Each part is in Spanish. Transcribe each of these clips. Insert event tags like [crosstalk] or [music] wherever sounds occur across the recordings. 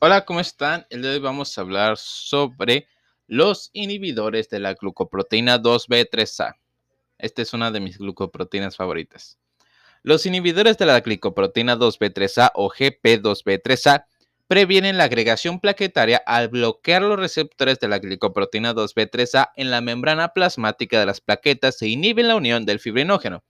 Hola, ¿cómo están? El día de hoy vamos a hablar sobre los inhibidores de la glucoproteína 2B3A. Esta es una de mis glucoproteínas favoritas. Los inhibidores de la glicoproteína 2B3A o GP2B3A previenen la agregación plaquetaria al bloquear los receptores de la glicoproteína 2B3A en la membrana plasmática de las plaquetas e inhiben la unión del fibrinógeno.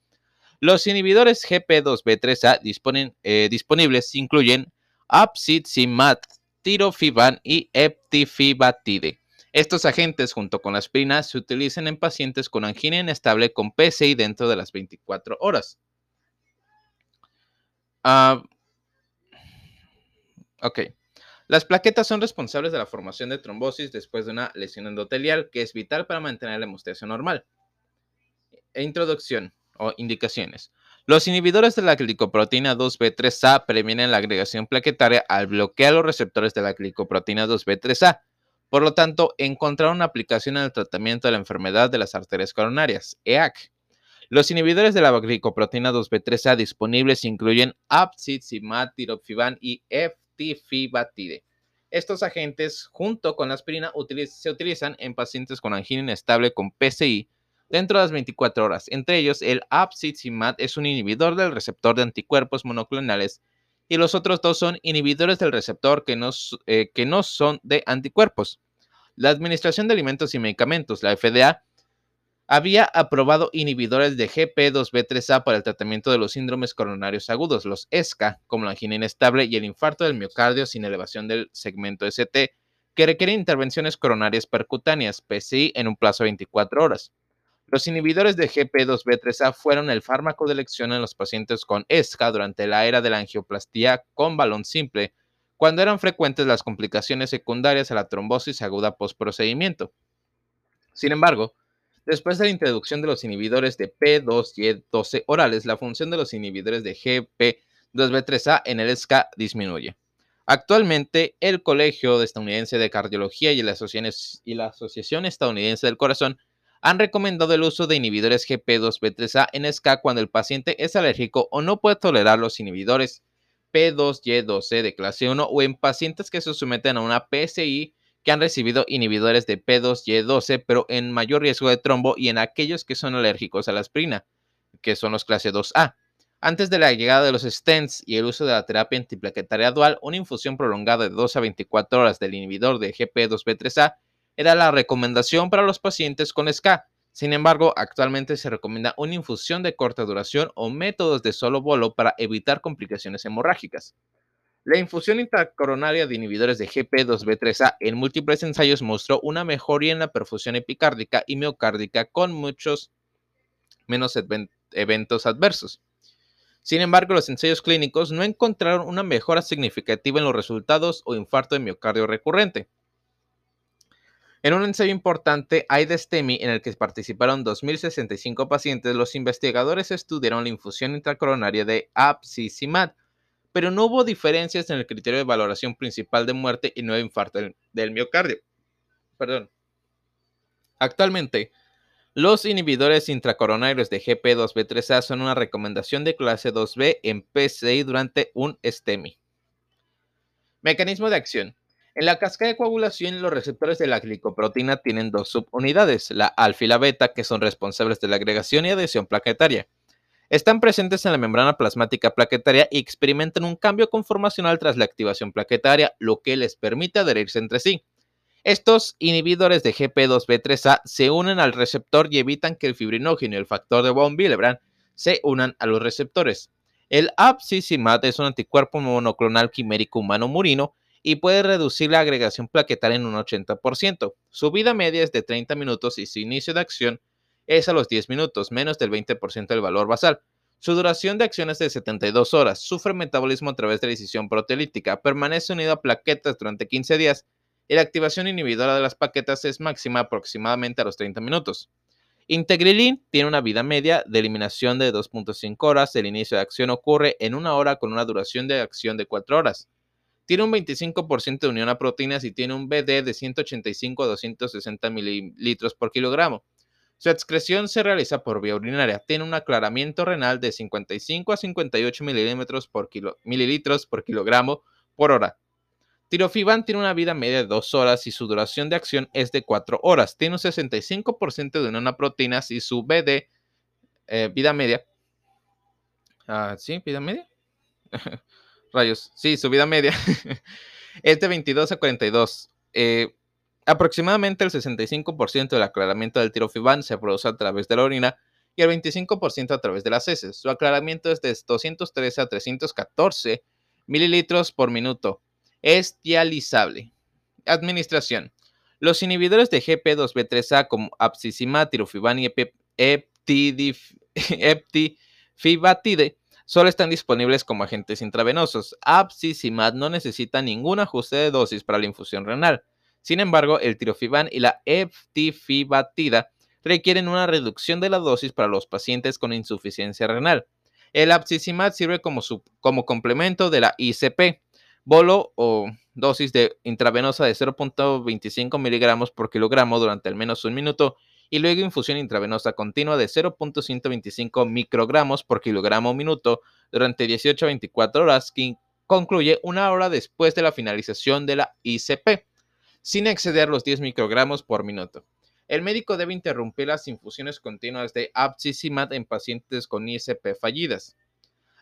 Los inhibidores GP2B3A eh, disponibles incluyen Apsitzimat, tirofiban y eptifibatide. Estos agentes, junto con la aspirina, se utilizan en pacientes con angina inestable con PCI dentro de las 24 horas. Ah, ok. Las plaquetas son responsables de la formación de trombosis después de una lesión endotelial que es vital para mantener la hemostasia normal. E introducción o indicaciones. Los inhibidores de la glicoproteína 2B3A previenen la agregación plaquetaria al bloquear los receptores de la glicoproteína 2B3A. Por lo tanto, encontrar una aplicación en el tratamiento de la enfermedad de las arterias coronarias, EAC. Los inhibidores de la glicoproteína 2B3A disponibles incluyen apsizimab, tirofiban y eftifibatide. Estos agentes, junto con la aspirina, se utilizan en pacientes con angina inestable con PCI dentro de las 24 horas. Entre ellos, el apsizimab es un inhibidor del receptor de anticuerpos monoclonales y los otros dos son inhibidores del receptor que no, eh, que no son de anticuerpos. La Administración de Alimentos y Medicamentos, la FDA, había aprobado inhibidores de GP2B3A para el tratamiento de los síndromes coronarios agudos, los ESCA, como la angina inestable y el infarto del miocardio sin elevación del segmento ST, que requieren intervenciones coronarias percutáneas, PCI, en un plazo de 24 horas. Los inhibidores de GP2B3A fueron el fármaco de elección en los pacientes con ESCA durante la era de la angioplastía con balón simple, cuando eran frecuentes las complicaciones secundarias a la trombosis aguda postprocedimiento. Sin embargo, después de la introducción de los inhibidores de P2 y 12 orales, la función de los inhibidores de GP2B3A en el ESCA disminuye. Actualmente, el Colegio Estadounidense de Cardiología y la Asociación Estadounidense del Corazón han recomendado el uso de inhibidores GP2B3A en SK cuando el paciente es alérgico o no puede tolerar los inhibidores P2Y12 de clase 1 o en pacientes que se someten a una PSI que han recibido inhibidores de P2Y12 pero en mayor riesgo de trombo y en aquellos que son alérgicos a la aspirina, que son los clase 2A. Antes de la llegada de los stents y el uso de la terapia antiplaquetaria dual, una infusión prolongada de 2 a 24 horas del inhibidor de GP2B3A era la recomendación para los pacientes con SCA. Sin embargo, actualmente se recomienda una infusión de corta duración o métodos de solo bolo para evitar complicaciones hemorrágicas. La infusión intracoronaria de inhibidores de GP2B3A en múltiples ensayos mostró una mejoría en la perfusión epicárdica y miocárdica con muchos menos eventos adversos. Sin embargo, los ensayos clínicos no encontraron una mejora significativa en los resultados o infarto de miocardio recurrente. En un ensayo importante, STEMI, en el que participaron 2.065 pacientes, los investigadores estudiaron la infusión intracoronaria de apsizimab, pero no hubo diferencias en el criterio de valoración principal de muerte y nuevo infarto del, miocardio. Perdón. Actualmente, los inhibidores intracoronarios de GP2B3A son una recomendación de clase 2B en PCI durante un STEMI. Mecanismo de acción. En la cascada de coagulación, los receptores de la glicoproteína tienen dos subunidades, la alfa y la beta, que son responsables de la agregación y adhesión plaquetaria. Están presentes en la membrana plasmática plaquetaria y experimentan un cambio conformacional tras la activación plaquetaria, lo que les permite adherirse entre sí. Estos inhibidores de GP2B3A se unen al receptor y evitan que el fibrinógeno y el factor de von Willebrand se unan a los receptores. El abscisimat es un anticuerpo monoclonal quimérico humano murino y puede reducir la agregación plaquetaria en un 80%. Su vida media es de 30 minutos y su inicio de acción es a los 10 minutos, menos del 20% del valor basal. Su duración de acción es de 72 horas, sufre metabolismo a través de la decisión proteolítica, permanece unido a plaquetas durante 15 días la activación inhibidora de las plaquetas es máxima aproximadamente a los 30 minutos. Integrilin tiene una vida media de eliminación de 2.5 horas, el inicio de acción ocurre en una hora con una duración de acción de 4 horas. Tiene un 25% de unión a proteínas y tiene un BD de 185 a 260 mililitros por kilogramo. Su excreción se realiza por vía urinaria. Tiene un aclaramiento renal de 55 a 58 mililitros por, kilogramo por hora. Tirofiban tiene una vida media de 2 horas y su duración de acción es de 4 horas. Tiene un 65% de una proteína y su BD, eh, vida media. Ah, ¿Sí? ¿Vida media? [laughs] Rayos. Sí, su vida media [laughs] es de 22 a 42. Eh, aproximadamente el 65% del aclaramiento del tirofiban se produce a través de la orina y el 25% a través de las heces. Su aclaramiento es de 213 a 314 mililitros por minuto es dializable. Administración. Los inhibidores de GP2B3A como abscisimat, tirofiban y [laughs] eptifibatide solo están disponibles como agentes intravenosos. Abscisimat no necesita ningún ajuste de dosis para la infusión renal. Sin embargo, el tirofiban y la eptifibatida requieren una reducción de la dosis para los pacientes con insuficiencia renal. El abscisimat sirve como, como complemento de la ICP bolo o dosis de intravenosa de 0.25 miligramos por kilogramo durante al menos un minuto y luego infusión intravenosa continua de 0.125 microgramos por kilogramo minuto durante 18 a 24 horas que concluye una hora después de la finalización de la ICP, sin exceder los 10 microgramos por minuto. El médico debe interrumpir las infusiones continuas de abscisimat en pacientes con ICP fallidas.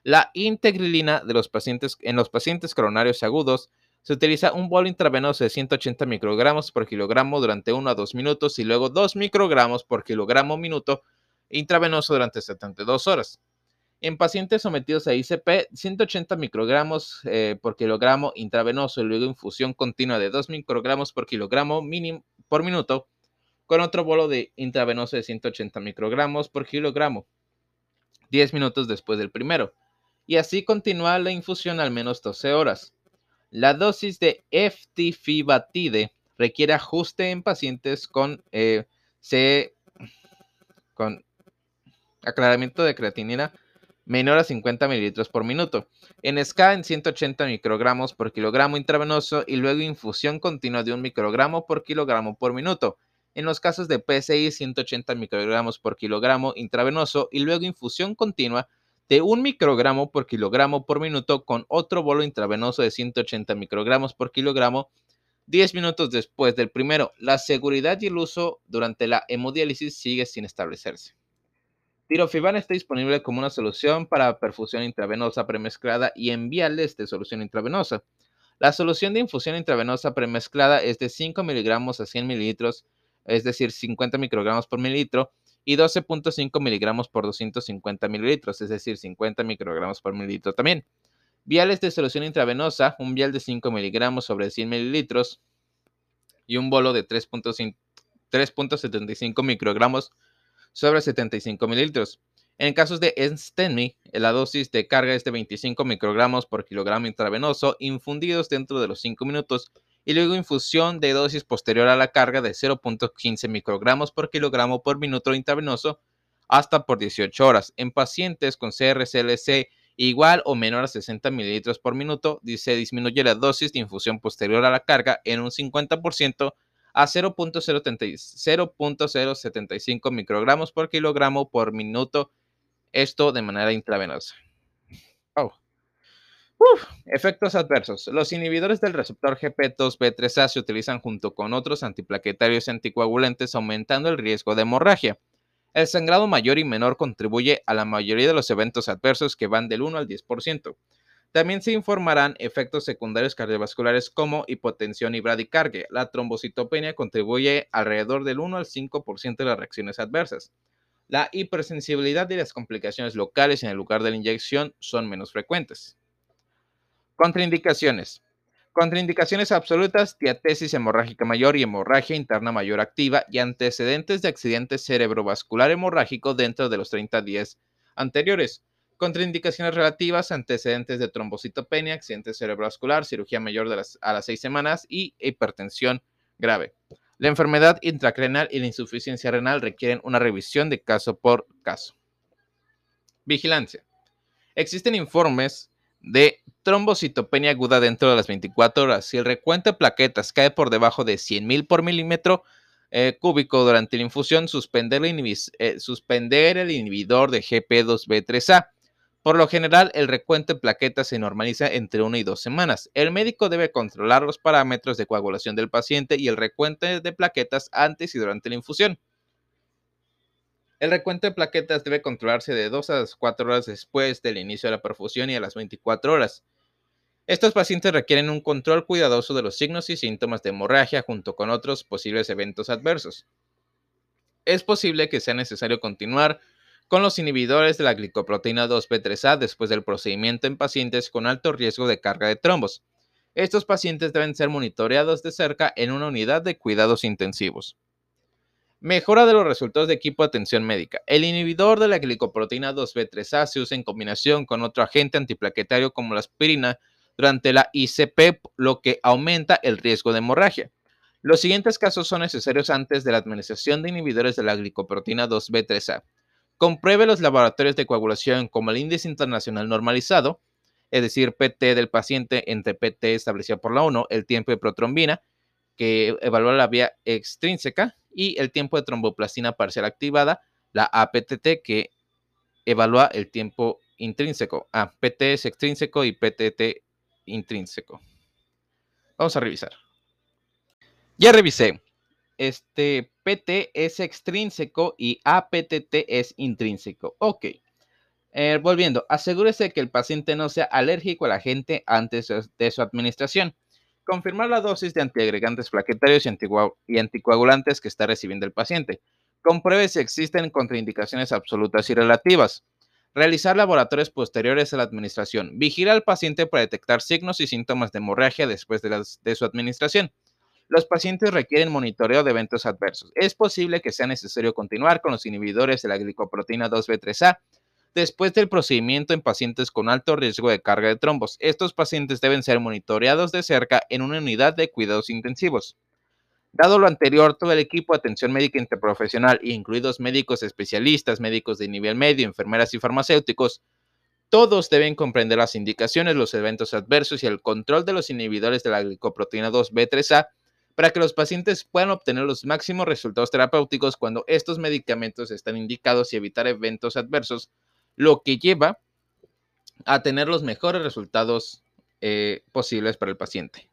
La integrilina de los pacientes, en los pacientes coronarios agudos se utiliza un bolo intravenoso de 180 microgramos por kilogramo durante 1 a 2 minutos y luego 2 microgramos por kilogramo minuto intravenoso durante 72 horas. En pacientes sometidos a ICP, 180 microgramos eh, por kilogramo intravenoso y luego infusión continua de 2 microgramos por kilogramo mínimo por minuto con otro bolo de intravenoso de 180 microgramos por kilogramo 10 minutos después del primero y así continúa la infusión al menos 12 horas. La dosis de eftifibatide requiere ajuste en pacientes con, eh, con aclaramiento de creatinina menor a 50 mililitros por minuto. En SCA en 180 microgramos por kilogramo intravenoso y luego infusión continua de un microgramo por kilogramo por minuto. En los casos de PSI 180 microgramos por kilogramo intravenoso y luego infusión continua de un microgramo por kilogramo por minuto con otro bolo intravenoso de 180 microgramos por kilogramo 10 minutos después del primero. La seguridad y el uso durante la hemodiálisis sigue sin establecerse. Tirofiban está disponible como una solución para perfusión intravenosa premezclada y en viales de solución intravenosa. La solución de infusión intravenosa premezclada es de 5 miligramos a 100 mililitros, es decir, 50 microgramos por mililitro, y 12.5 miligramos por 250 mililitros, es decir, 50 microgramos por mililitro también. Viales de solución intravenosa, un vial de 5 miligramos sobre 100 mililitros y un bolo de 3.75 microgramos sobre 75 mililitros. En casos de STEMI, la dosis de carga es de 25 microgramos por kilogramo intravenoso infundidos dentro de los 5 minutos y luego infusión de dosis posterior a la carga de 0.15 microgramos por kilogramo por minuto intravenoso hasta por 18 horas. En pacientes con CRCLC igual o menor a 60 mililitros por minuto, se disminuye la dosis de infusión posterior a la carga en un 50% a 0.075 microgramos por kilogramo por minuto, esto de manera intravenosa. Efectos adversos. Los inhibidores del receptor GP2B3A se utilizan junto con otros antiplaquetarios anticoagulantes, aumentando el riesgo de hemorragia. El sangrado mayor y menor contribuye a la mayoría de los eventos adversos que van del 1 al 10%. También se informarán efectos secundarios cardiovasculares como hipotensión y bradicardia. La trombocitopenia contribuye alrededor del 1 al 5% de las reacciones adversas. La hipersensibilidad y las complicaciones locales en el lugar de la inyección son menos frecuentes. Contraindicaciones. Contraindicaciones absolutas, diatesis hemorrágica mayor y hemorragia interna mayor activa y antecedentes de accidente cerebrovascular hemorrágico dentro de los 30 días anteriores. Contraindicaciones relativas, antecedentes de trombocitopenia, accidente cerebrovascular, cirugía mayor a las 6 semanas y hipertensión grave. La enfermedad intracrenal y la insuficiencia renal requieren una revisión de caso por caso. Vigilancia. Existen informes de trombocitopenia aguda dentro de las 24 horas. Si el recuento de plaquetas cae por debajo de 100.000 por milímetro eh, cúbico durante la infusión, suspender, eh, suspender el inhibidor de GP2B3A. Por lo general, el recuento de plaquetas se normaliza entre una y dos semanas. El médico debe controlar los parámetros de coagulación del paciente y el recuento de plaquetas antes y durante la infusión. El recuento de plaquetas debe controlarse de 2 a 4 horas después del inicio de la perfusión y a las 24 horas. Estos pacientes requieren un control cuidadoso de los signos y síntomas de hemorragia junto con otros posibles eventos adversos. Es posible que sea necesario continuar con los inhibidores de la glicoproteína 2B3A después del procedimiento en pacientes con alto riesgo de carga de trombos. Estos pacientes deben ser monitoreados de cerca en una unidad de cuidados intensivos. Mejora de los resultados de equipo de atención médica. El inhibidor de la glicoproteína 2B3A se usa en combinación con otro agente antiplaquetario como la aspirina durante la ICP, lo que aumenta el riesgo de hemorragia. Los siguientes casos son necesarios antes de la administración de inhibidores de la glicoproteína 2B3A. Compruebe los laboratorios de coagulación como el índice internacional normalizado, es decir, PT del paciente entre PT establecido por la ONU, el tiempo de protrombina, que evalúa la vía extrínseca, y el tiempo de tromboplastina parcial activada, la APTT, que evalúa el tiempo intrínseco. Ah, PT es extrínseco y PTT intrínseco. Vamos a revisar. Ya revisé. Este PT es extrínseco y APTT es intrínseco. Ok. Eh, volviendo, asegúrese que el paciente no sea alérgico al agente antes de su administración. Confirmar la dosis de antiagregantes plaquetarios y, anticoagulantes que está recibiendo el paciente. Compruebe si existen contraindicaciones absolutas y relativas. Realizar laboratorios posteriores a la administración. Vigila al paciente para detectar signos y síntomas de hemorragia después de, de su administración. Los pacientes requieren monitoreo de eventos adversos. Es posible que sea necesario continuar con los inhibidores de la glicoproteína 2B3A después del procedimiento en pacientes con alto riesgo de carga de trombos. Estos pacientes deben ser monitoreados de cerca en una unidad de cuidados intensivos. Dado lo anterior, todo el equipo de atención médica interprofesional, incluidos médicos especialistas, médicos de nivel medio, enfermeras y farmacéuticos, todos deben comprender las indicaciones, los eventos adversos y el control de los inhibidores de la glicoproteína 2B3A para que los pacientes puedan obtener los máximos resultados terapéuticos cuando estos medicamentos están indicados y evitar eventos adversos lo que lleva a tener los mejores resultados eh, posibles para el paciente.